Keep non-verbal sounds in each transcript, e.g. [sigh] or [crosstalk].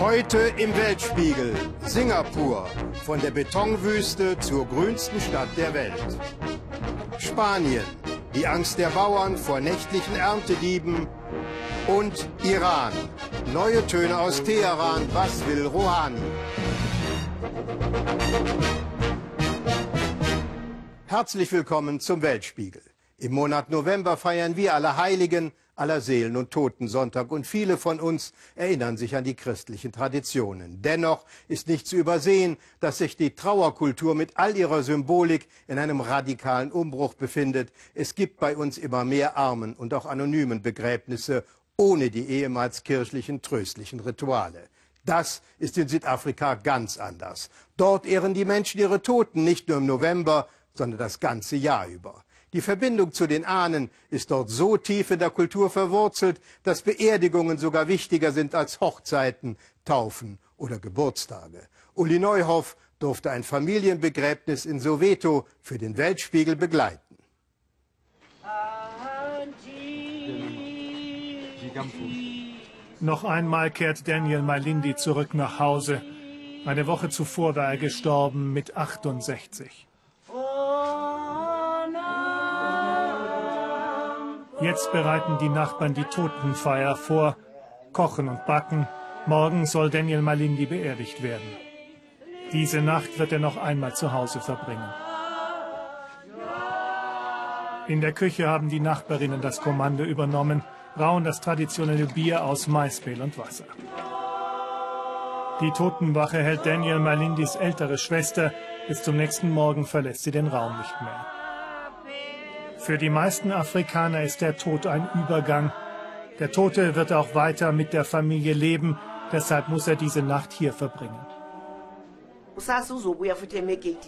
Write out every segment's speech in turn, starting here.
Heute im Weltspiegel Singapur, von der Betonwüste zur grünsten Stadt der Welt. Spanien, die Angst der Bauern vor nächtlichen Erntedieben. Und Iran, neue Töne aus Teheran, was will Rouhani? Herzlich willkommen zum Weltspiegel. Im Monat November feiern wir alle Heiligen, aller Seelen- und Totensonntag und viele von uns erinnern sich an die christlichen Traditionen. Dennoch ist nicht zu übersehen, dass sich die Trauerkultur mit all ihrer Symbolik in einem radikalen Umbruch befindet. Es gibt bei uns immer mehr armen und auch anonymen Begräbnisse ohne die ehemals kirchlichen tröstlichen Rituale. Das ist in Südafrika ganz anders. Dort ehren die Menschen ihre Toten nicht nur im November, sondern das ganze Jahr über. Die Verbindung zu den Ahnen ist dort so tief in der Kultur verwurzelt, dass Beerdigungen sogar wichtiger sind als Hochzeiten, Taufen oder Geburtstage. Uli Neuhoff durfte ein Familienbegräbnis in Soweto für den Weltspiegel begleiten. Noch einmal kehrt Daniel Malindi zurück nach Hause. Eine Woche zuvor war er gestorben mit 68. Jetzt bereiten die Nachbarn die Totenfeier vor, kochen und backen. Morgen soll Daniel Malindi beerdigt werden. Diese Nacht wird er noch einmal zu Hause verbringen. In der Küche haben die Nachbarinnen das Kommando übernommen, brauen das traditionelle Bier aus Maismehl und Wasser. Die Totenwache hält Daniel Malindis ältere Schwester. Bis zum nächsten Morgen verlässt sie den Raum nicht mehr. Für die meisten Afrikaner ist der Tod ein Übergang. Der Tote wird auch weiter mit der Familie leben, deshalb muss er diese Nacht hier verbringen.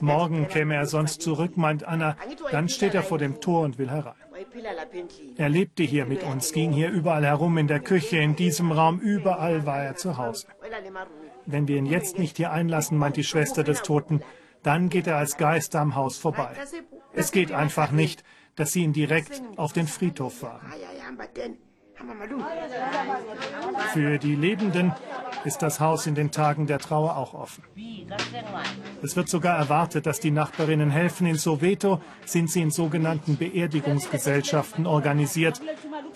Morgen käme er sonst zurück, meint Anna. Dann steht er vor dem Tor und will herein. Er lebte hier mit uns, ging hier überall herum in der Küche, in diesem Raum, überall war er zu Hause. Wenn wir ihn jetzt nicht hier einlassen, meint die Schwester des Toten, dann geht er als Geist am Haus vorbei. Es geht einfach nicht dass sie ihn direkt auf den Friedhof fahren. Für die Lebenden ist das Haus in den Tagen der Trauer auch offen. Es wird sogar erwartet, dass die Nachbarinnen helfen. In Soweto sind sie in sogenannten Beerdigungsgesellschaften organisiert.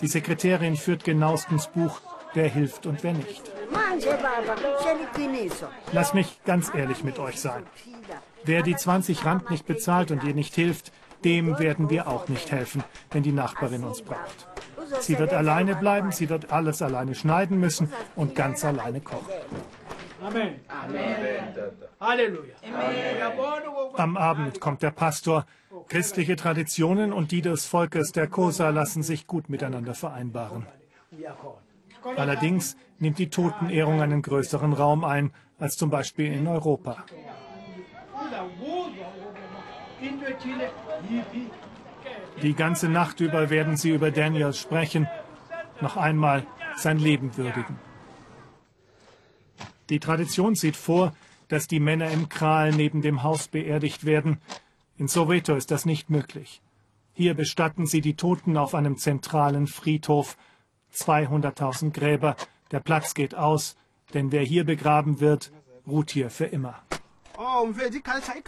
Die Sekretärin führt genauestens Buch, wer hilft und wer nicht. Lass mich ganz ehrlich mit euch sein. Wer die 20 Rand nicht bezahlt und ihr nicht hilft, dem werden wir auch nicht helfen, wenn die Nachbarin uns braucht. Sie wird alleine bleiben, sie wird alles alleine schneiden müssen und ganz alleine kochen. Amen. Halleluja. Am Abend kommt der Pastor. Christliche Traditionen und die des Volkes der Kosa lassen sich gut miteinander vereinbaren. Allerdings nimmt die Totenehrung einen größeren Raum ein als zum Beispiel in Europa. Die ganze Nacht über werden sie über Daniel sprechen, noch einmal sein Leben würdigen. Die Tradition sieht vor, dass die Männer im Kral neben dem Haus beerdigt werden. In Soweto ist das nicht möglich. Hier bestatten sie die Toten auf einem zentralen Friedhof. 200.000 Gräber. Der Platz geht aus, denn wer hier begraben wird, ruht hier für immer.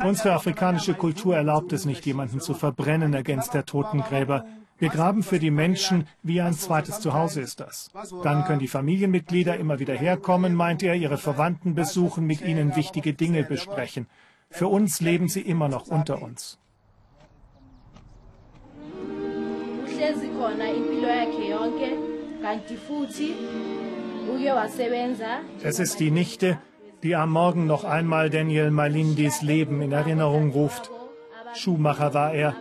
Unsere afrikanische Kultur erlaubt es nicht, jemanden zu verbrennen, ergänzt der Totengräber. Wir graben für die Menschen, wie ein zweites Zuhause ist das. Dann können die Familienmitglieder immer wieder herkommen, meint er, ihre Verwandten besuchen, mit ihnen wichtige Dinge besprechen. Für uns leben sie immer noch unter uns. Es ist die Nichte, die am Morgen noch einmal Daniel Malindis Leben in Erinnerung ruft. Schuhmacher war er,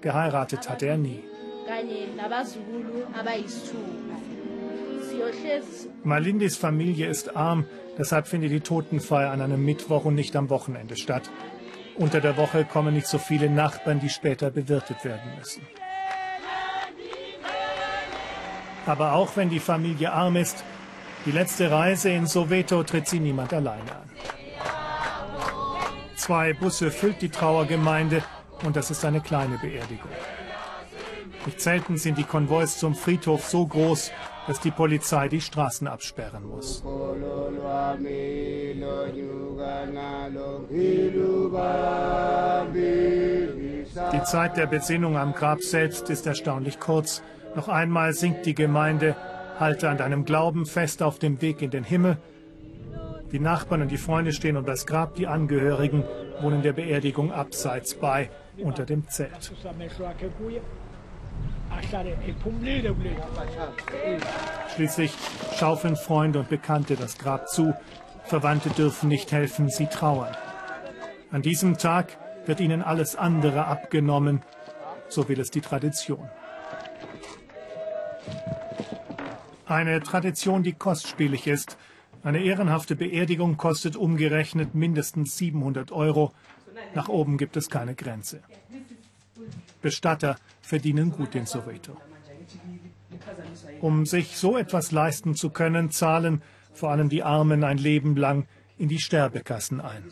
geheiratet hatte er nie. Malindis Familie ist arm, deshalb findet die Totenfeier an einem Mittwoch und nicht am Wochenende statt. Unter der Woche kommen nicht so viele Nachbarn, die später bewirtet werden müssen. Aber auch wenn die Familie arm ist, die letzte Reise in Soweto tritt sie niemand alleine an. Zwei Busse füllt die Trauergemeinde und das ist eine kleine Beerdigung. Nicht selten sind die Konvois zum Friedhof so groß, dass die Polizei die Straßen absperren muss. Die Zeit der Besinnung am Grab selbst ist erstaunlich kurz. Noch einmal singt die Gemeinde, halte an deinem Glauben fest auf dem Weg in den Himmel. Die Nachbarn und die Freunde stehen um das Grab, die Angehörigen wohnen der Beerdigung abseits bei, unter dem Zelt. Schließlich schaufeln Freunde und Bekannte das Grab zu. Verwandte dürfen nicht helfen, sie trauern. An diesem Tag wird ihnen alles andere abgenommen, so will es die Tradition. Eine Tradition, die kostspielig ist. Eine ehrenhafte Beerdigung kostet umgerechnet mindestens 700 Euro. Nach oben gibt es keine Grenze. Bestatter verdienen gut in Soweto. Um sich so etwas leisten zu können, zahlen vor allem die Armen ein Leben lang in die Sterbekassen ein.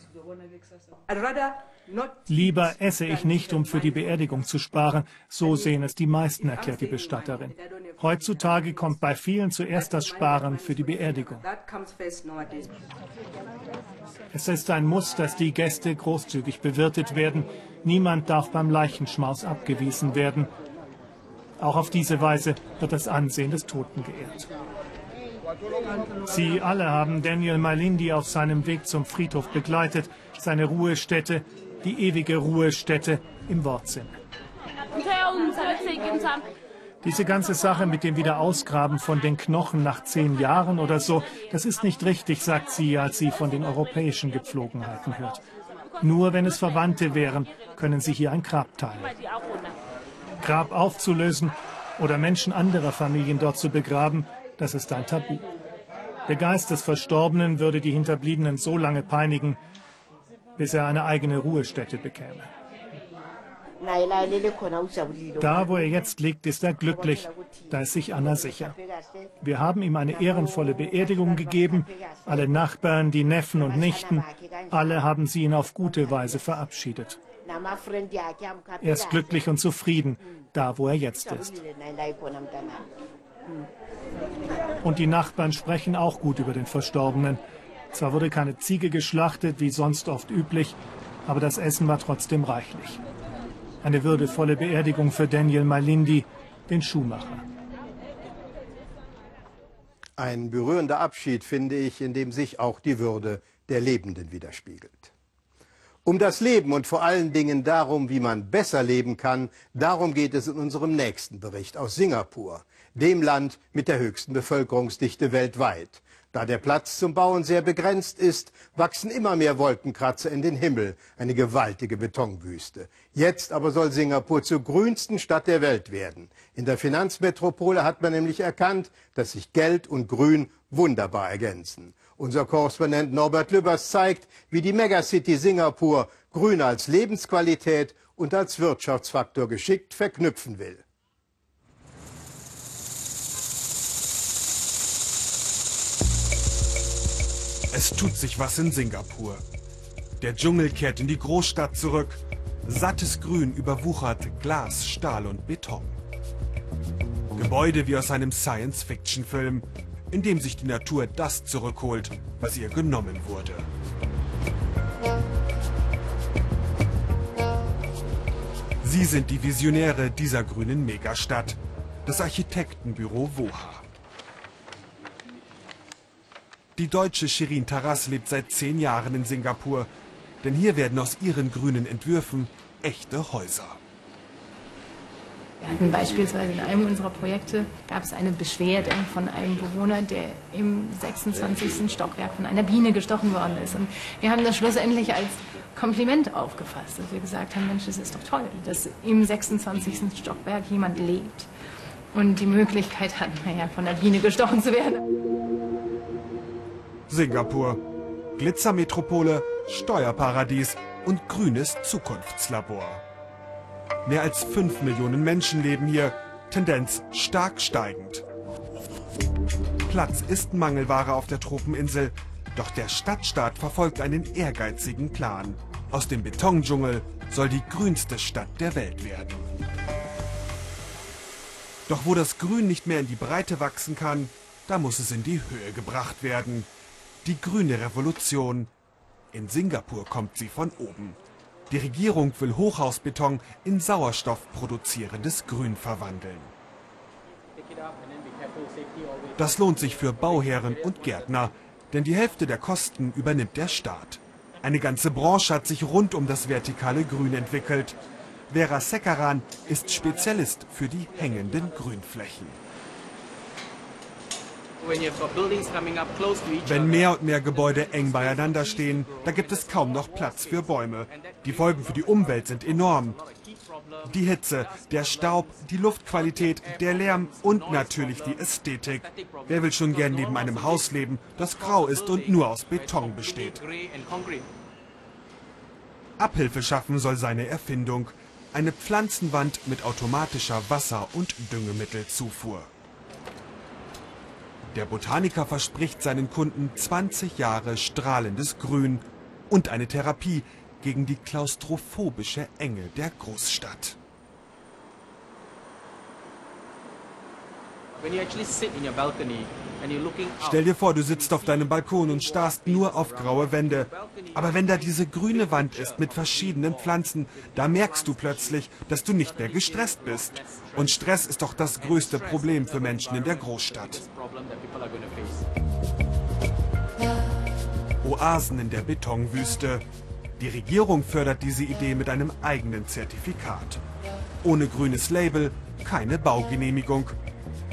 Lieber esse ich nicht, um für die Beerdigung zu sparen. So sehen es die meisten, erklärt die Bestatterin. Heutzutage kommt bei vielen zuerst das Sparen für die Beerdigung. Es ist ein Muss, dass die Gäste großzügig bewirtet werden. Niemand darf beim Leichenschmaus abgewiesen werden. Auch auf diese Weise wird das Ansehen des Toten geehrt. Sie alle haben Daniel Malindi auf seinem Weg zum Friedhof begleitet, seine Ruhestätte, die ewige Ruhestätte im Wortsinn. Diese ganze Sache mit dem Wiederausgraben von den Knochen nach zehn Jahren oder so, das ist nicht richtig, sagt sie, als sie von den europäischen Gepflogenheiten hört. Nur wenn es Verwandte wären, können sie hier ein Grab teilen. Grab aufzulösen oder Menschen anderer Familien dort zu begraben, das ist ein Tabu. Der Geist des Verstorbenen würde die Hinterbliebenen so lange peinigen, bis er eine eigene Ruhestätte bekäme. Da, wo er jetzt liegt, ist er glücklich. Da ist sich Anna sicher. Wir haben ihm eine ehrenvolle Beerdigung gegeben. Alle Nachbarn, die Neffen und Nichten, alle haben sie ihn auf gute Weise verabschiedet. Er ist glücklich und zufrieden, da wo er jetzt ist. Und die Nachbarn sprechen auch gut über den Verstorbenen. Zwar wurde keine Ziege geschlachtet, wie sonst oft üblich, aber das Essen war trotzdem reichlich. Eine würdevolle Beerdigung für Daniel Malindi, den Schuhmacher. Ein berührender Abschied, finde ich, in dem sich auch die Würde der Lebenden widerspiegelt. Um das Leben und vor allen Dingen darum, wie man besser leben kann, darum geht es in unserem nächsten Bericht aus Singapur, dem Land mit der höchsten Bevölkerungsdichte weltweit. Da der Platz zum Bauen sehr begrenzt ist, wachsen immer mehr Wolkenkratzer in den Himmel, eine gewaltige Betonwüste. Jetzt aber soll Singapur zur grünsten Stadt der Welt werden. In der Finanzmetropole hat man nämlich erkannt, dass sich Geld und Grün wunderbar ergänzen. Unser Korrespondent Norbert Lübbers zeigt, wie die Megacity Singapur Grün als Lebensqualität und als Wirtschaftsfaktor geschickt verknüpfen will. Es tut sich was in Singapur. Der Dschungel kehrt in die Großstadt zurück. Sattes Grün überwuchert Glas, Stahl und Beton. Gebäude wie aus einem Science-Fiction-Film, in dem sich die Natur das zurückholt, was ihr genommen wurde. Sie sind die Visionäre dieser grünen Megastadt, das Architektenbüro WOHA. Die deutsche Shirin Taras lebt seit zehn Jahren in Singapur. Denn hier werden aus ihren grünen Entwürfen echte Häuser. Wir hatten beispielsweise in einem unserer Projekte gab es eine Beschwerde von einem Bewohner, der im 26. Stockwerk von einer Biene gestochen worden ist. Und wir haben das schlussendlich als Kompliment aufgefasst, dass wir gesagt haben, Mensch, es ist doch toll, dass im 26. Stockwerk jemand lebt und die Möglichkeit hat, naja, von der Biene gestochen zu werden. Singapur. Glitzermetropole, Steuerparadies und grünes Zukunftslabor. Mehr als 5 Millionen Menschen leben hier, Tendenz stark steigend. Platz ist Mangelware auf der Tropeninsel, doch der Stadtstaat verfolgt einen ehrgeizigen Plan. Aus dem Betondschungel soll die grünste Stadt der Welt werden. Doch wo das Grün nicht mehr in die Breite wachsen kann, da muss es in die Höhe gebracht werden. Die grüne Revolution. In Singapur kommt sie von oben. Die Regierung will Hochhausbeton in sauerstoffproduzierendes Grün verwandeln. Das lohnt sich für Bauherren und Gärtner, denn die Hälfte der Kosten übernimmt der Staat. Eine ganze Branche hat sich rund um das vertikale Grün entwickelt. Vera Sekaran ist Spezialist für die hängenden Grünflächen. Wenn mehr und mehr Gebäude eng beieinander stehen, da gibt es kaum noch Platz für Bäume. Die Folgen für die Umwelt sind enorm. Die Hitze, der Staub, die Luftqualität, der Lärm und natürlich die Ästhetik. Wer will schon gern neben einem Haus leben, das grau ist und nur aus Beton besteht? Abhilfe schaffen soll seine Erfindung. Eine Pflanzenwand mit automatischer Wasser- und Düngemittelzufuhr. Der Botaniker verspricht seinen Kunden 20 Jahre strahlendes Grün und eine Therapie gegen die klaustrophobische Enge der Großstadt. Stell dir vor, du sitzt auf deinem Balkon und starrst nur auf graue Wände. Aber wenn da diese grüne Wand ist mit verschiedenen Pflanzen, da merkst du plötzlich, dass du nicht mehr gestresst bist. Und Stress ist doch das größte Problem für Menschen in der Großstadt. Oasen in der Betonwüste. Die Regierung fördert diese Idee mit einem eigenen Zertifikat. Ohne grünes Label keine Baugenehmigung.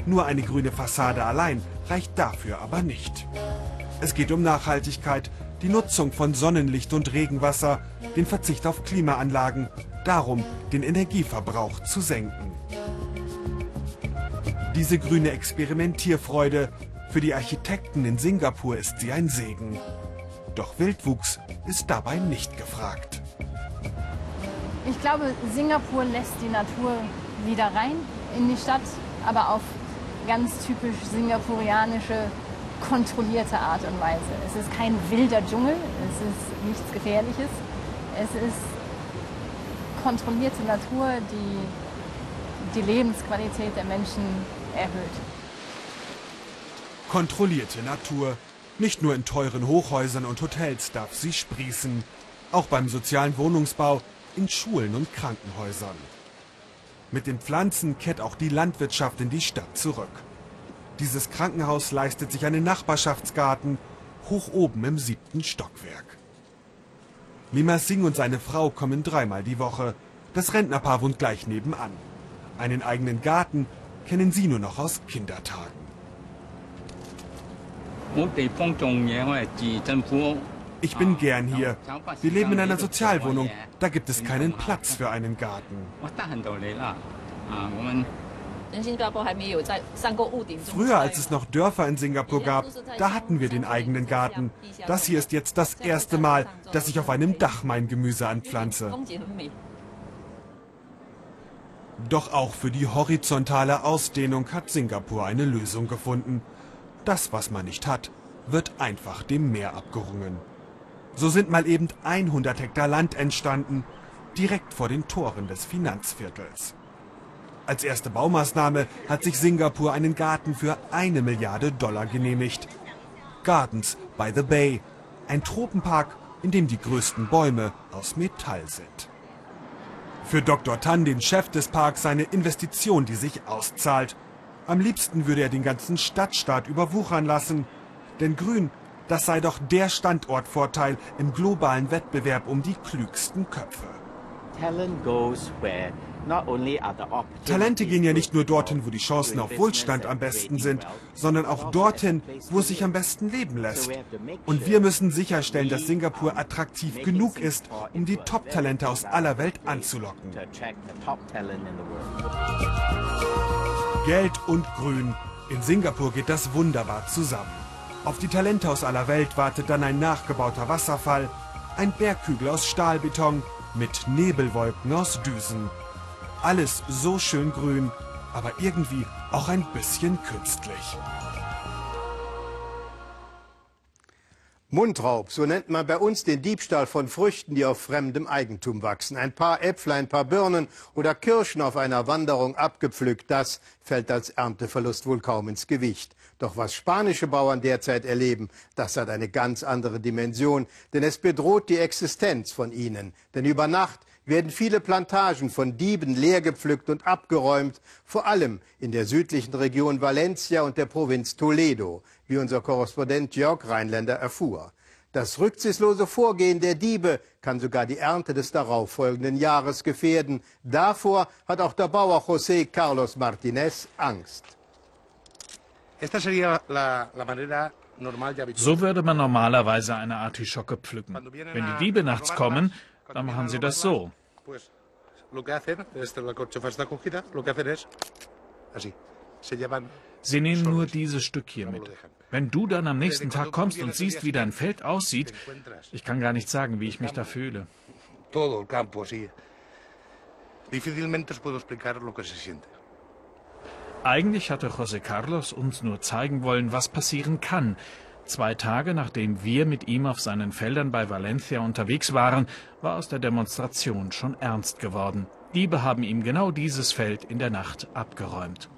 Nur eine grüne Fassade allein reicht dafür aber nicht. Es geht um Nachhaltigkeit, die Nutzung von Sonnenlicht und Regenwasser, den Verzicht auf Klimaanlagen, darum den Energieverbrauch zu senken. Diese grüne Experimentierfreude, für die Architekten in Singapur ist sie ein Segen. Doch Wildwuchs ist dabei nicht gefragt. Ich glaube, Singapur lässt die Natur wieder rein in die Stadt, aber auf ganz typisch singapurianische, kontrollierte Art und Weise. Es ist kein wilder Dschungel, es ist nichts Gefährliches. Es ist kontrollierte Natur, die die Lebensqualität der Menschen erhöht. Kontrollierte Natur. Nicht nur in teuren Hochhäusern und Hotels darf sie sprießen. Auch beim sozialen Wohnungsbau, in Schulen und Krankenhäusern. Mit den Pflanzen kehrt auch die Landwirtschaft in die Stadt zurück. Dieses Krankenhaus leistet sich einen Nachbarschaftsgarten hoch oben im siebten Stockwerk. Lima Singh und seine Frau kommen dreimal die Woche. Das Rentnerpaar wohnt gleich nebenan. Einen eigenen Garten kennen sie nur noch aus Kindertagen. Ich bin gern hier. Wir leben in einer Sozialwohnung. Da gibt es keinen Platz für einen Garten. Früher, als es noch Dörfer in Singapur gab, da hatten wir den eigenen Garten. Das hier ist jetzt das erste Mal, dass ich auf einem Dach mein Gemüse anpflanze. Doch auch für die horizontale Ausdehnung hat Singapur eine Lösung gefunden. Das, was man nicht hat, wird einfach dem Meer abgerungen. So sind mal eben 100 Hektar Land entstanden, direkt vor den Toren des Finanzviertels. Als erste Baumaßnahme hat sich Singapur einen Garten für eine Milliarde Dollar genehmigt. Gardens by the Bay, ein Tropenpark, in dem die größten Bäume aus Metall sind. Für Dr. Tan, den Chef des Parks, eine Investition, die sich auszahlt. Am liebsten würde er den ganzen Stadtstaat überwuchern lassen. Denn Grün, das sei doch der Standortvorteil im globalen Wettbewerb um die klügsten Köpfe. Talente gehen ja nicht nur dorthin, wo die Chancen auf Wohlstand am besten sind, sondern auch dorthin, wo es sich am besten leben lässt. Und wir müssen sicherstellen, dass Singapur attraktiv genug ist, um die Top-Talente aus aller Welt anzulocken. Geld und Grün. In Singapur geht das wunderbar zusammen. Auf die Talente aus aller Welt wartet dann ein nachgebauter Wasserfall, ein Berghügel aus Stahlbeton mit Nebelwolken aus Düsen. Alles so schön grün, aber irgendwie auch ein bisschen künstlich. Mundraub, so nennt man bei uns den Diebstahl von Früchten, die auf fremdem Eigentum wachsen. Ein paar Äpfel, ein paar Birnen oder Kirschen auf einer Wanderung abgepflückt, das fällt als Ernteverlust wohl kaum ins Gewicht. Doch was spanische Bauern derzeit erleben, das hat eine ganz andere Dimension, denn es bedroht die Existenz von ihnen. Denn über Nacht werden viele Plantagen von Dieben leergepflückt und abgeräumt, vor allem in der südlichen Region Valencia und der Provinz Toledo, wie unser Korrespondent Jörg Rheinländer erfuhr. Das rücksichtslose Vorgehen der Diebe kann sogar die Ernte des darauffolgenden Jahres gefährden. Davor hat auch der Bauer José Carlos Martinez Angst. So würde man normalerweise eine Artischocke pflücken. Wenn die Diebe nachts kommen, dann machen sie das so. Sie nehmen nur dieses Stück hier mit. Wenn du dann am nächsten Tag kommst und siehst, wie dein Feld aussieht, ich kann gar nicht sagen, wie ich mich da fühle. Eigentlich hatte José Carlos uns nur zeigen wollen, was passieren kann, Zwei Tage nachdem wir mit ihm auf seinen Feldern bei Valencia unterwegs waren, war aus der Demonstration schon ernst geworden. Diebe haben ihm genau dieses Feld in der Nacht abgeräumt.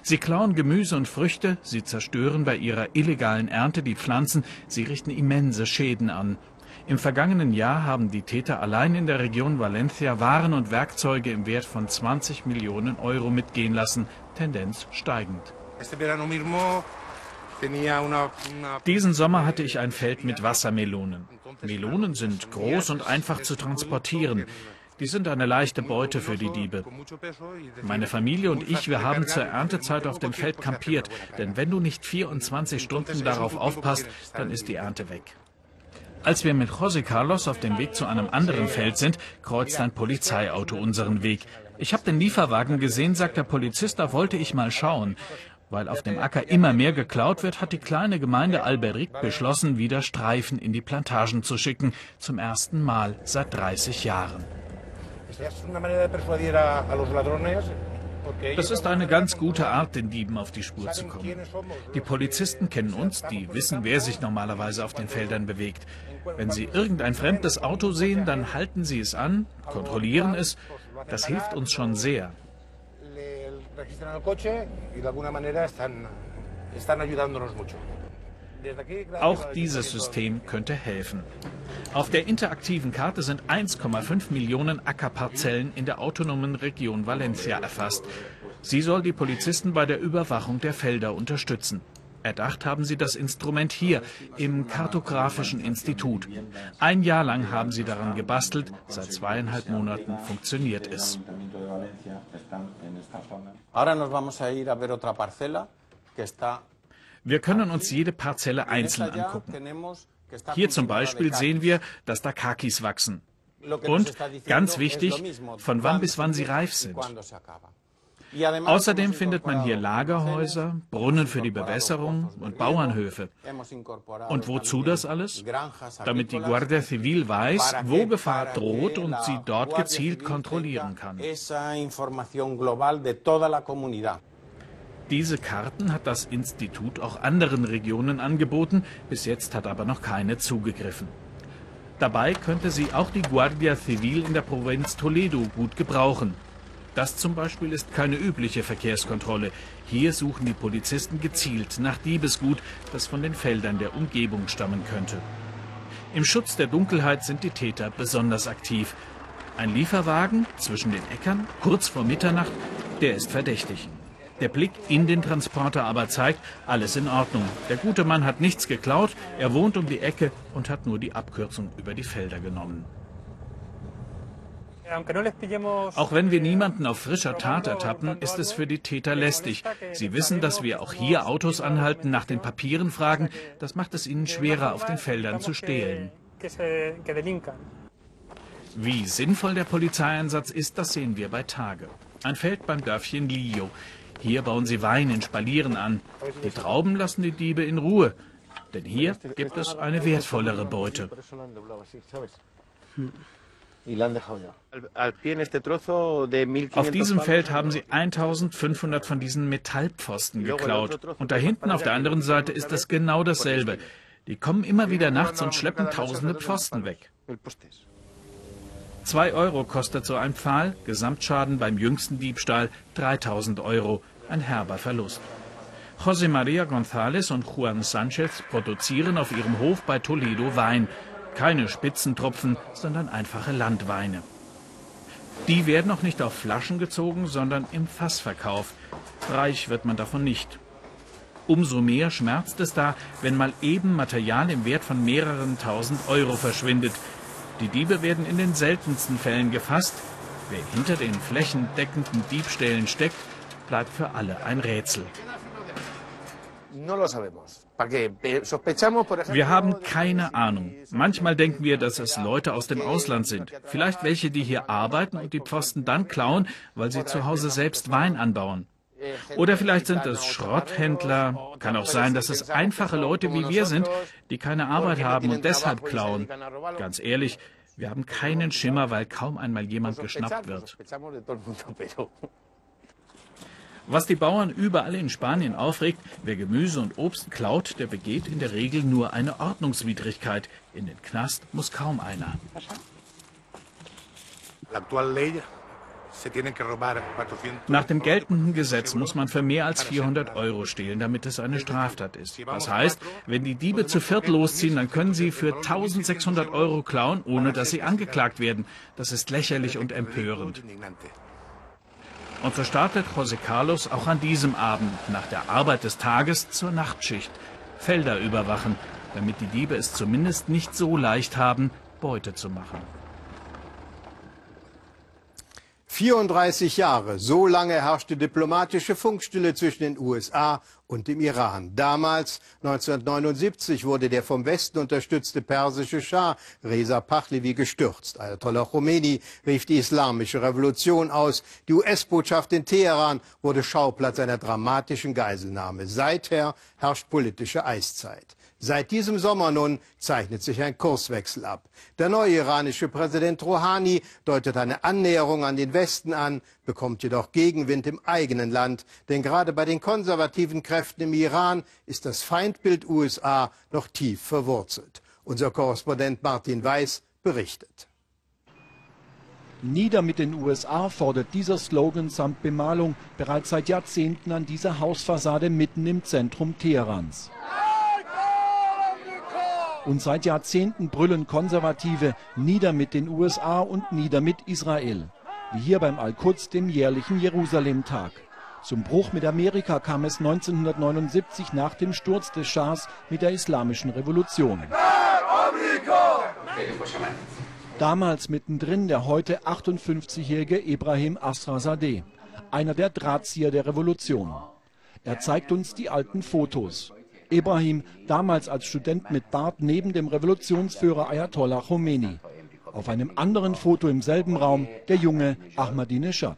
Sie klauen Gemüse und Früchte, sie zerstören bei ihrer illegalen Ernte die Pflanzen, sie richten immense Schäden an. Im vergangenen Jahr haben die Täter allein in der Region Valencia Waren und Werkzeuge im Wert von 20 Millionen Euro mitgehen lassen, Tendenz steigend. Diesen Sommer hatte ich ein Feld mit Wassermelonen. Melonen sind groß und einfach zu transportieren. Die sind eine leichte Beute für die Diebe. Meine Familie und ich, wir haben zur Erntezeit auf dem Feld kampiert, denn wenn du nicht 24 Stunden darauf aufpasst, dann ist die Ernte weg. Als wir mit José Carlos auf dem Weg zu einem anderen Feld sind, kreuzt ein Polizeiauto unseren Weg. Ich habe den Lieferwagen gesehen, sagt der Polizist, da wollte ich mal schauen. Weil auf dem Acker immer mehr geklaut wird, hat die kleine Gemeinde Alberic beschlossen, wieder Streifen in die Plantagen zu schicken. Zum ersten Mal seit 30 Jahren. Das ist eine ganz gute Art, den Dieben auf die Spur zu kommen. Die Polizisten kennen uns, die wissen, wer sich normalerweise auf den Feldern bewegt. Wenn sie irgendein fremdes Auto sehen, dann halten sie es an, kontrollieren es. Das hilft uns schon sehr. Auch dieses System könnte helfen. Auf der interaktiven Karte sind 1,5 Millionen Ackerparzellen in der autonomen Region Valencia erfasst. Sie soll die Polizisten bei der Überwachung der Felder unterstützen. Erdacht haben sie das Instrument hier im Kartografischen Institut. Ein Jahr lang haben sie daran gebastelt, seit zweieinhalb Monaten funktioniert es. Wir können uns jede Parzelle einzeln angucken. Hier zum Beispiel sehen wir, dass da Kakis wachsen. Und, ganz wichtig, von wann bis wann sie reif sind. Außerdem findet man hier Lagerhäuser, Brunnen für die Bewässerung und Bauernhöfe. Und wozu das alles? Damit die Guardia Civil weiß, wo Gefahr droht und sie dort gezielt kontrollieren kann. Diese Karten hat das Institut auch anderen Regionen angeboten, bis jetzt hat aber noch keine zugegriffen. Dabei könnte sie auch die Guardia Civil in der Provinz Toledo gut gebrauchen. Das zum Beispiel ist keine übliche Verkehrskontrolle. Hier suchen die Polizisten gezielt nach Diebesgut, das von den Feldern der Umgebung stammen könnte. Im Schutz der Dunkelheit sind die Täter besonders aktiv. Ein Lieferwagen zwischen den Äckern, kurz vor Mitternacht, der ist verdächtig. Der Blick in den Transporter aber zeigt, alles in Ordnung. Der gute Mann hat nichts geklaut, er wohnt um die Ecke und hat nur die Abkürzung über die Felder genommen. Auch wenn wir niemanden auf frischer Tat ertappen, ist es für die Täter lästig. Sie wissen, dass wir auch hier Autos anhalten, nach den Papieren fragen. Das macht es ihnen schwerer, auf den Feldern zu stehlen. Wie sinnvoll der Polizeieinsatz ist, das sehen wir bei Tage. Ein Feld beim Dörfchen Lillo. Hier bauen sie Wein in Spalieren an. Die Trauben lassen die Diebe in Ruhe. Denn hier gibt es eine wertvollere Beute. Hm. Auf diesem Feld haben sie 1500 von diesen Metallpfosten geklaut. Und da hinten auf der anderen Seite ist es genau dasselbe. Die kommen immer wieder nachts und schleppen tausende Pfosten weg. Zwei Euro kostet so ein Pfahl, Gesamtschaden beim jüngsten Diebstahl 3000 Euro, ein herber Verlust. José María González und Juan Sánchez produzieren auf ihrem Hof bei Toledo Wein. Keine Spitzentropfen, sondern einfache Landweine. Die werden auch nicht auf Flaschen gezogen, sondern im Fass verkauft. Reich wird man davon nicht. Umso mehr schmerzt es da, wenn mal eben Material im Wert von mehreren tausend Euro verschwindet. Die Diebe werden in den seltensten Fällen gefasst. Wer hinter den flächendeckenden Diebstählen steckt, bleibt für alle ein Rätsel. Wir haben keine Ahnung. Manchmal denken wir, dass es Leute aus dem Ausland sind. Vielleicht welche, die hier arbeiten und die Pfosten dann klauen, weil sie zu Hause selbst Wein anbauen. Oder vielleicht sind es Schrotthändler. Kann auch sein, dass es einfache Leute wie wir sind, die keine Arbeit haben und deshalb klauen. Ganz ehrlich, wir haben keinen Schimmer, weil kaum einmal jemand geschnappt wird. [laughs] Was die Bauern überall in Spanien aufregt, wer Gemüse und Obst klaut, der begeht in der Regel nur eine Ordnungswidrigkeit. In den Knast muss kaum einer. Nach dem geltenden Gesetz muss man für mehr als 400 Euro stehlen, damit es eine Straftat ist. Das heißt, wenn die Diebe zu viert losziehen, dann können sie für 1600 Euro klauen, ohne dass sie angeklagt werden. Das ist lächerlich und empörend. Und so startet José Carlos auch an diesem Abend nach der Arbeit des Tages zur Nachtschicht. Felder überwachen, damit die Diebe es zumindest nicht so leicht haben, Beute zu machen. 34 Jahre, so lange herrschte diplomatische Funkstille zwischen den USA und dem Iran. Damals, 1979, wurde der vom Westen unterstützte persische Schah Reza Pahlavi gestürzt. Ayatollah Khomeini rief die islamische Revolution aus. Die US-Botschaft in Teheran wurde Schauplatz einer dramatischen Geiselnahme. Seither herrscht politische Eiszeit. Seit diesem Sommer nun zeichnet sich ein Kurswechsel ab. Der neue iranische Präsident Rouhani deutet eine Annäherung an den Westen an, bekommt jedoch Gegenwind im eigenen Land. Denn gerade bei den konservativen Kräften im Iran ist das Feindbild USA noch tief verwurzelt. Unser Korrespondent Martin Weiß berichtet. Nieder mit den USA fordert dieser Slogan samt Bemalung bereits seit Jahrzehnten an dieser Hausfassade mitten im Zentrum Teherans. Und seit Jahrzehnten brüllen Konservative nieder mit den USA und nieder mit Israel. Wie hier beim Al-Quds, dem jährlichen Jerusalem-Tag. Zum Bruch mit Amerika kam es 1979 nach dem Sturz des Schahs mit der Islamischen Revolution. Damals mittendrin der heute 58-jährige Ibrahim Asrazadeh, einer der Drahtzieher der Revolution. Er zeigt uns die alten Fotos. Ibrahim, damals als Student mit Bart neben dem Revolutionsführer Ayatollah Khomeini. Auf einem anderen Foto im selben Raum der junge Ahmadinejad.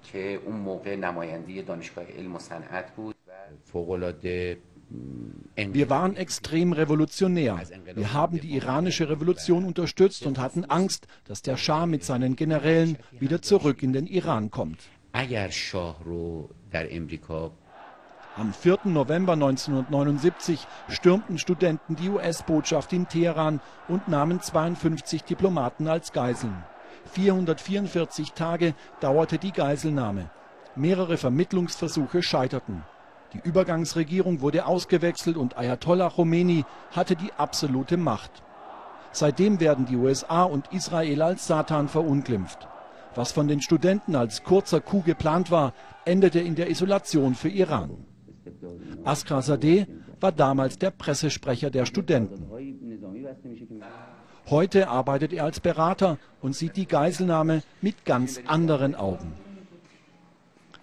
Wir waren extrem revolutionär. Wir haben die iranische Revolution unterstützt und hatten Angst, dass der Schah mit seinen Generälen wieder zurück in den Iran kommt. Am 4. November 1979 stürmten Studenten die US-Botschaft in Teheran und nahmen 52 Diplomaten als Geiseln. 444 Tage dauerte die Geiselnahme. Mehrere Vermittlungsversuche scheiterten. Die Übergangsregierung wurde ausgewechselt und Ayatollah Khomeini hatte die absolute Macht. Seitdem werden die USA und Israel als Satan verunglimpft. Was von den Studenten als kurzer Coup geplant war, endete in der Isolation für Iran. Askar Sadeh war damals der Pressesprecher der Studenten. Heute arbeitet er als Berater und sieht die Geiselnahme mit ganz anderen Augen.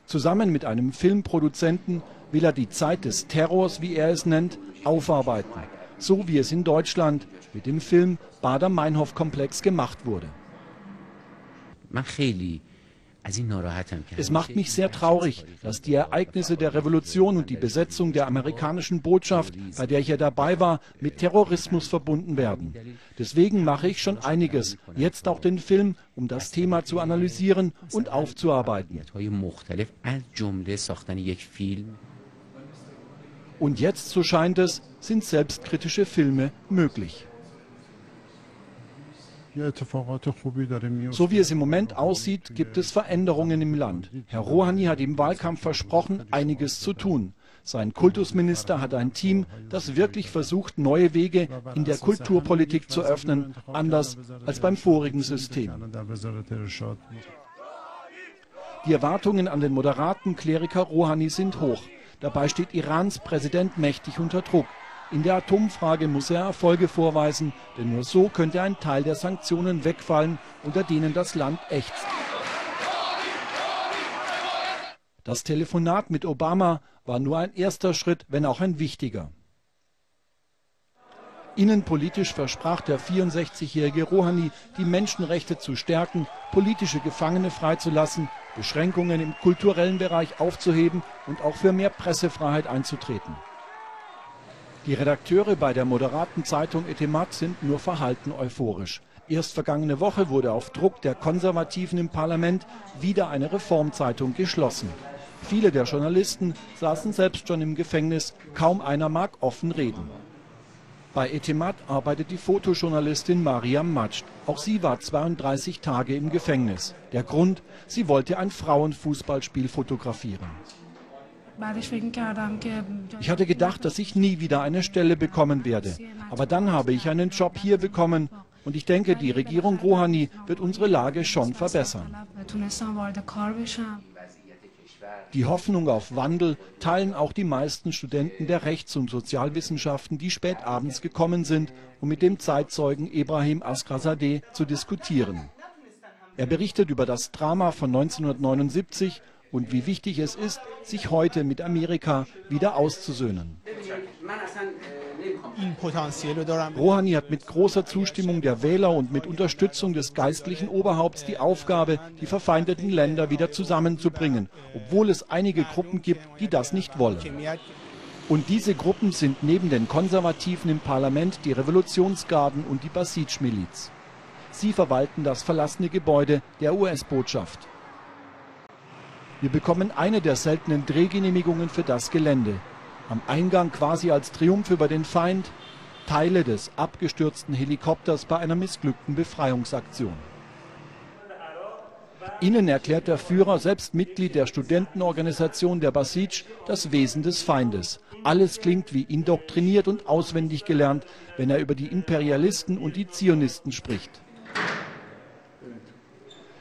Zusammen mit einem Filmproduzenten will er die Zeit des Terrors, wie er es nennt, aufarbeiten. So wie es in Deutschland mit dem Film Bader-Meinhof-Komplex gemacht wurde. Es macht mich sehr traurig, dass die Ereignisse der Revolution und die Besetzung der amerikanischen Botschaft, bei der ich ja dabei war, mit Terrorismus verbunden werden. Deswegen mache ich schon einiges, jetzt auch den Film, um das Thema zu analysieren und aufzuarbeiten. Und jetzt, so scheint es, sind selbstkritische Filme möglich. So wie es im Moment aussieht, gibt es Veränderungen im Land. Herr Rouhani hat im Wahlkampf versprochen, einiges zu tun. Sein Kultusminister hat ein Team, das wirklich versucht, neue Wege in der Kulturpolitik zu öffnen, anders als beim vorigen System. Die Erwartungen an den moderaten Kleriker Rouhani sind hoch. Dabei steht Irans Präsident mächtig unter Druck. In der Atomfrage muss er Erfolge vorweisen, denn nur so könnte ein Teil der Sanktionen wegfallen, unter denen das Land ächzt. Das Telefonat mit Obama war nur ein erster Schritt, wenn auch ein wichtiger. Innenpolitisch versprach der 64-jährige Rouhani, die Menschenrechte zu stärken, politische Gefangene freizulassen, Beschränkungen im kulturellen Bereich aufzuheben und auch für mehr Pressefreiheit einzutreten. Die Redakteure bei der moderaten Zeitung Etemat sind nur verhalten euphorisch. Erst vergangene Woche wurde auf Druck der Konservativen im Parlament wieder eine Reformzeitung geschlossen. Viele der Journalisten saßen selbst schon im Gefängnis, kaum einer mag offen reden. Bei Etemat arbeitet die Fotojournalistin Mariam Majd. Auch sie war 32 Tage im Gefängnis. Der Grund, sie wollte ein Frauenfußballspiel fotografieren. Ich hatte gedacht, dass ich nie wieder eine Stelle bekommen werde. Aber dann habe ich einen Job hier bekommen und ich denke, die Regierung Rouhani wird unsere Lage schon verbessern. Die Hoffnung auf Wandel teilen auch die meisten Studenten der Rechts- und Sozialwissenschaften, die spät abends gekommen sind, um mit dem Zeitzeugen Ibrahim Askrazadeh zu diskutieren. Er berichtet über das Drama von 1979 und wie wichtig es ist, sich heute mit Amerika wieder auszusöhnen. Rouhani hat mit großer Zustimmung der Wähler und mit Unterstützung des geistlichen Oberhaupts die Aufgabe, die verfeindeten Länder wieder zusammenzubringen, obwohl es einige Gruppen gibt, die das nicht wollen. Und diese Gruppen sind neben den Konservativen im Parlament die Revolutionsgarden und die Basij-Miliz. Sie verwalten das verlassene Gebäude der US-Botschaft. Wir bekommen eine der seltenen Drehgenehmigungen für das Gelände. Am Eingang quasi als Triumph über den Feind Teile des abgestürzten Helikopters bei einer missglückten Befreiungsaktion. Ihnen erklärt der Führer, selbst Mitglied der Studentenorganisation der Basij, das Wesen des Feindes. Alles klingt wie indoktriniert und auswendig gelernt, wenn er über die Imperialisten und die Zionisten spricht.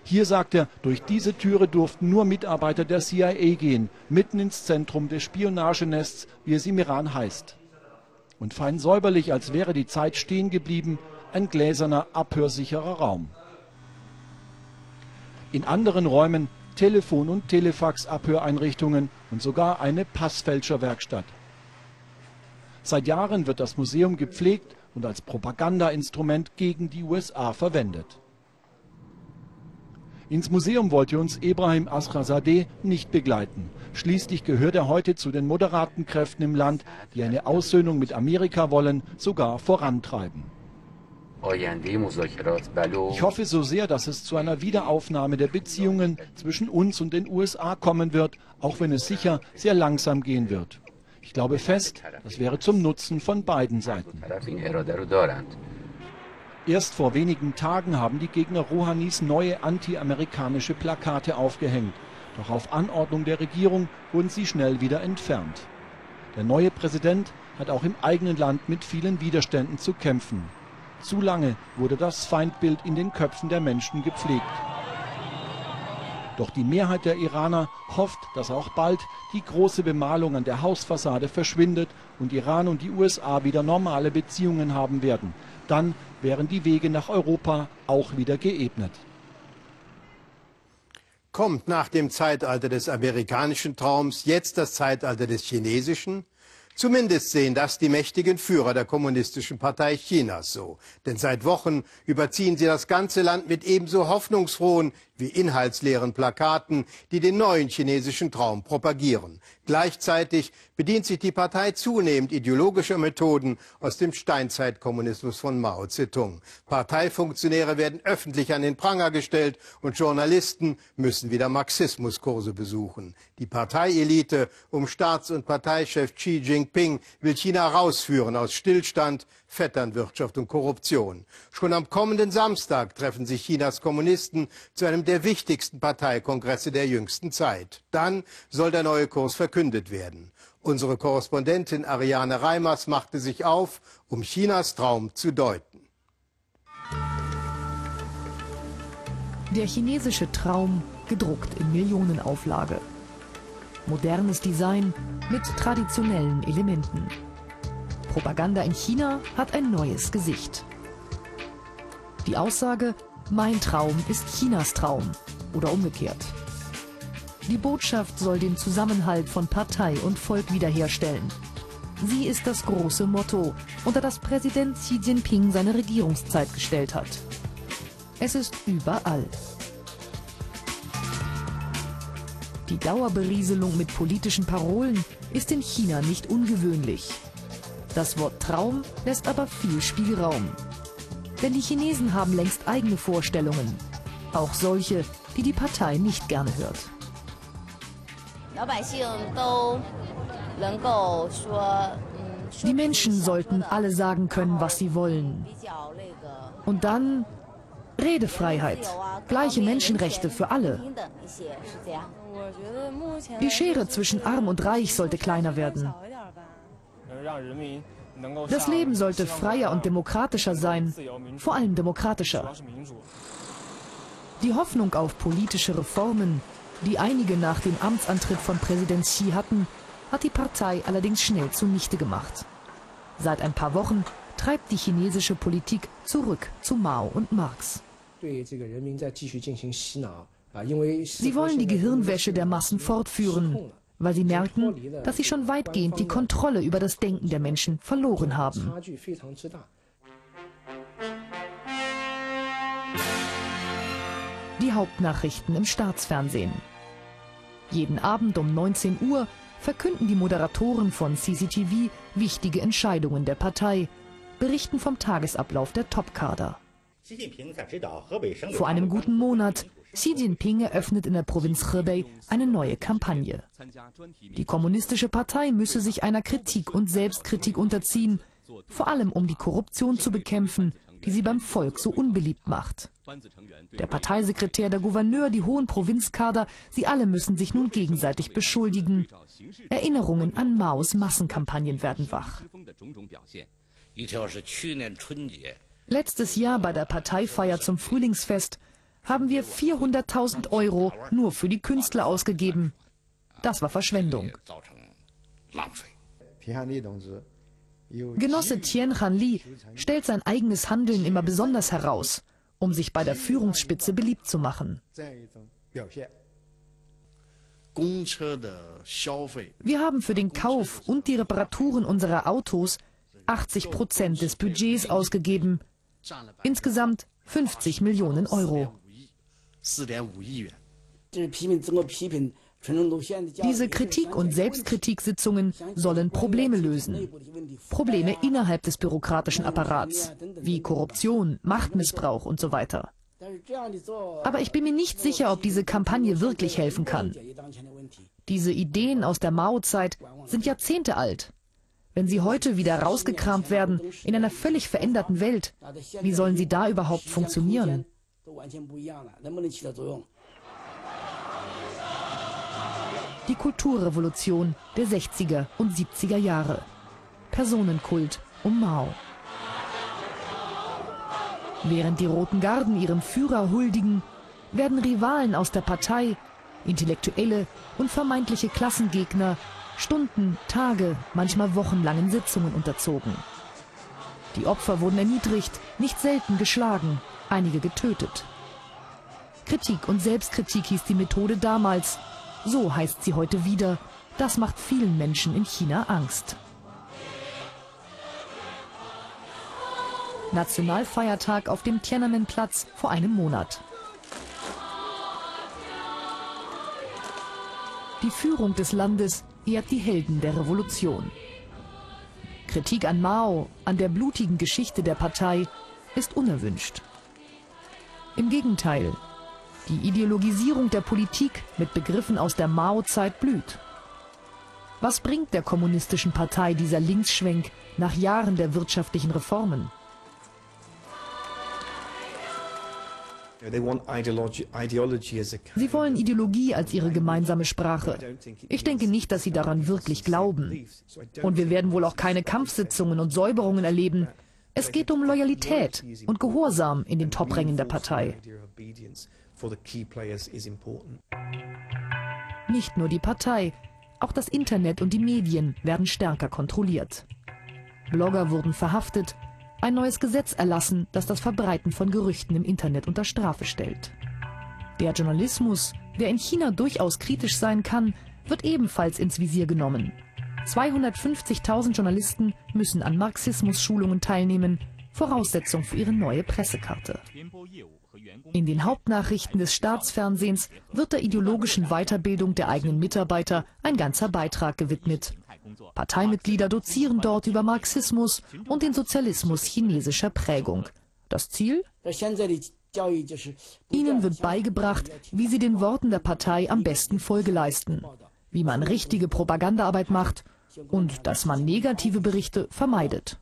Hier sagt er, durch diese Türe durften nur Mitarbeiter der CIA gehen, mitten ins Zentrum des Spionagenests, wie es im Iran heißt. Und fein säuberlich, als wäre die Zeit stehen geblieben, ein gläserner, abhörsicherer Raum. In anderen Räumen Telefon- und Telefax-Abhöreinrichtungen und sogar eine Passfälscherwerkstatt. Seit Jahren wird das Museum gepflegt und als Propagandainstrument gegen die USA verwendet. Ins Museum wollte uns Ibrahim Asrazadeh nicht begleiten. Schließlich gehört er heute zu den moderaten Kräften im Land, die eine Aussöhnung mit Amerika wollen, sogar vorantreiben. Ich hoffe so sehr, dass es zu einer Wiederaufnahme der Beziehungen zwischen uns und den USA kommen wird, auch wenn es sicher sehr langsam gehen wird. Ich glaube fest, das wäre zum Nutzen von beiden Seiten. Erst vor wenigen Tagen haben die Gegner Rouhanis neue anti-amerikanische Plakate aufgehängt. Doch auf Anordnung der Regierung wurden sie schnell wieder entfernt. Der neue Präsident hat auch im eigenen Land mit vielen Widerständen zu kämpfen. Zu lange wurde das Feindbild in den Köpfen der Menschen gepflegt. Doch die Mehrheit der Iraner hofft, dass auch bald die große Bemalung an der Hausfassade verschwindet und Iran und die USA wieder normale Beziehungen haben werden. Dann wären die Wege nach Europa auch wieder geebnet. Kommt nach dem Zeitalter des amerikanischen Traums jetzt das Zeitalter des chinesischen? Zumindest sehen das die mächtigen Führer der Kommunistischen Partei Chinas so. Denn seit Wochen überziehen sie das ganze Land mit ebenso hoffnungsfrohen wie inhaltsleeren Plakaten, die den neuen chinesischen Traum propagieren. Gleichzeitig bedient sich die Partei zunehmend ideologischer Methoden aus dem Steinzeitkommunismus von Mao Zedong. Parteifunktionäre werden öffentlich an den Pranger gestellt und Journalisten müssen wieder Marxismuskurse besuchen. Die Parteielite um Staats- und Parteichef Xi Jinping will China rausführen aus Stillstand, Vetternwirtschaft und Korruption. Schon am kommenden Samstag treffen sich Chinas Kommunisten zu einem der wichtigsten Parteikongresse der jüngsten Zeit. Dann soll der neue Kurs verkündet werden. Unsere Korrespondentin Ariane Reimers machte sich auf, um Chinas Traum zu deuten. Der chinesische Traum gedruckt in Millionenauflage. Modernes Design mit traditionellen Elementen. Propaganda in China hat ein neues Gesicht. Die Aussage, mein Traum ist Chinas Traum oder umgekehrt. Die Botschaft soll den Zusammenhalt von Partei und Volk wiederherstellen. Sie ist das große Motto, unter das Präsident Xi Jinping seine Regierungszeit gestellt hat. Es ist überall. Die Dauerberieselung mit politischen Parolen ist in China nicht ungewöhnlich. Das Wort Traum lässt aber viel Spielraum. Denn die Chinesen haben längst eigene Vorstellungen. Auch solche, die die Partei nicht gerne hört. Die Menschen sollten alle sagen können, was sie wollen. Und dann Redefreiheit, gleiche Menschenrechte für alle. Die Schere zwischen Arm und Reich sollte kleiner werden. Das Leben sollte freier und demokratischer sein, vor allem demokratischer. Die Hoffnung auf politische Reformen, die einige nach dem Amtsantritt von Präsident Xi hatten, hat die Partei allerdings schnell zunichte gemacht. Seit ein paar Wochen treibt die chinesische Politik zurück zu Mao und Marx. Sie wollen die Gehirnwäsche der Massen fortführen weil sie merken, dass sie schon weitgehend die Kontrolle über das Denken der Menschen verloren haben. Die Hauptnachrichten im Staatsfernsehen. Jeden Abend um 19 Uhr verkünden die Moderatoren von CCTV wichtige Entscheidungen der Partei, berichten vom Tagesablauf der Topkader. Vor einem guten Monat Xi Jinping eröffnet in der Provinz Hebei eine neue Kampagne. Die Kommunistische Partei müsse sich einer Kritik und Selbstkritik unterziehen, vor allem um die Korruption zu bekämpfen, die sie beim Volk so unbeliebt macht. Der Parteisekretär, der Gouverneur, die hohen Provinzkader, sie alle müssen sich nun gegenseitig beschuldigen. Erinnerungen an Maos Massenkampagnen werden wach. Letztes Jahr bei der Parteifeier zum Frühlingsfest haben wir 400.000 Euro nur für die Künstler ausgegeben. Das war Verschwendung. Genosse Tien Han Li stellt sein eigenes Handeln immer besonders heraus, um sich bei der Führungsspitze beliebt zu machen. Wir haben für den Kauf und die Reparaturen unserer Autos 80 Prozent des Budgets ausgegeben. Insgesamt 50 Millionen Euro. Diese Kritik- und Selbstkritiksitzungen sollen Probleme lösen. Probleme innerhalb des bürokratischen Apparats, wie Korruption, Machtmissbrauch und so weiter. Aber ich bin mir nicht sicher, ob diese Kampagne wirklich helfen kann. Diese Ideen aus der Mao-Zeit sind Jahrzehnte alt. Wenn sie heute wieder rausgekramt werden, in einer völlig veränderten Welt, wie sollen sie da überhaupt funktionieren? Die Kulturrevolution der 60er und 70er Jahre. Personenkult um Mao. Während die Roten Garden ihrem Führer huldigen, werden Rivalen aus der Partei, Intellektuelle und vermeintliche Klassengegner Stunden, Tage, manchmal wochenlangen Sitzungen unterzogen. Die Opfer wurden erniedrigt, nicht selten geschlagen, einige getötet. Kritik und Selbstkritik hieß die Methode damals. So heißt sie heute wieder. Das macht vielen Menschen in China Angst. Nationalfeiertag auf dem Tiananmen-Platz vor einem Monat. Die Führung des Landes ehrt die Helden der Revolution. Kritik an Mao, an der blutigen Geschichte der Partei, ist unerwünscht. Im Gegenteil, die Ideologisierung der Politik mit Begriffen aus der Mao-Zeit blüht. Was bringt der kommunistischen Partei dieser Linksschwenk nach Jahren der wirtschaftlichen Reformen? Sie wollen Ideologie als ihre gemeinsame Sprache. Ich denke nicht, dass sie daran wirklich glauben. Und wir werden wohl auch keine Kampfsitzungen und Säuberungen erleben. Es geht um Loyalität und Gehorsam in den Toprängen der Partei. Nicht nur die Partei, auch das Internet und die Medien werden stärker kontrolliert. Blogger wurden verhaftet, ein neues Gesetz erlassen, das das Verbreiten von Gerüchten im Internet unter Strafe stellt. Der Journalismus, der in China durchaus kritisch sein kann, wird ebenfalls ins Visier genommen. 250.000 Journalisten müssen an Marxismus-Schulungen teilnehmen, Voraussetzung für ihre neue Pressekarte. In den Hauptnachrichten des Staatsfernsehens wird der ideologischen Weiterbildung der eigenen Mitarbeiter ein ganzer Beitrag gewidmet. Parteimitglieder dozieren dort über Marxismus und den Sozialismus chinesischer Prägung. Das Ziel? Ihnen wird beigebracht, wie sie den Worten der Partei am besten Folge leisten, wie man richtige Propagandaarbeit macht und dass man negative Berichte vermeidet.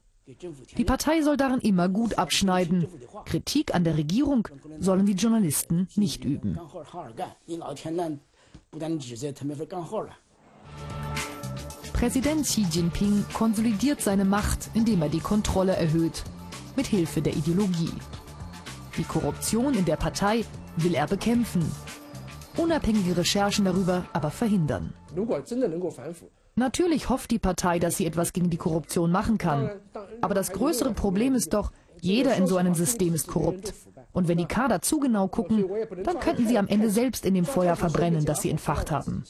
Die Partei soll darin immer gut abschneiden. Kritik an der Regierung sollen die Journalisten nicht üben. Präsident Xi Jinping konsolidiert seine Macht, indem er die Kontrolle erhöht, mit Hilfe der Ideologie. Die Korruption in der Partei will er bekämpfen, unabhängige Recherchen darüber aber verhindern. Natürlich hofft die Partei, dass sie etwas gegen die Korruption machen kann. Aber das größere Problem ist doch, jeder in so einem System ist korrupt. Und wenn die Kader zu genau gucken, dann könnten sie am Ende selbst in dem Feuer verbrennen, das sie entfacht haben.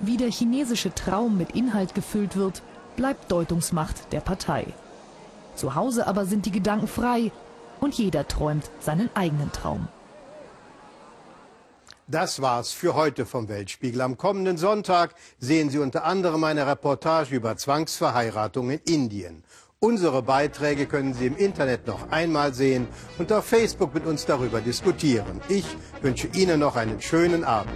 Wie der chinesische Traum mit Inhalt gefüllt wird, bleibt Deutungsmacht der Partei. Zu Hause aber sind die Gedanken frei und jeder träumt seinen eigenen Traum. Das war's für heute vom Weltspiegel. Am kommenden Sonntag sehen Sie unter anderem eine Reportage über Zwangsverheiratung in Indien. Unsere Beiträge können Sie im Internet noch einmal sehen und auf Facebook mit uns darüber diskutieren. Ich wünsche Ihnen noch einen schönen Abend.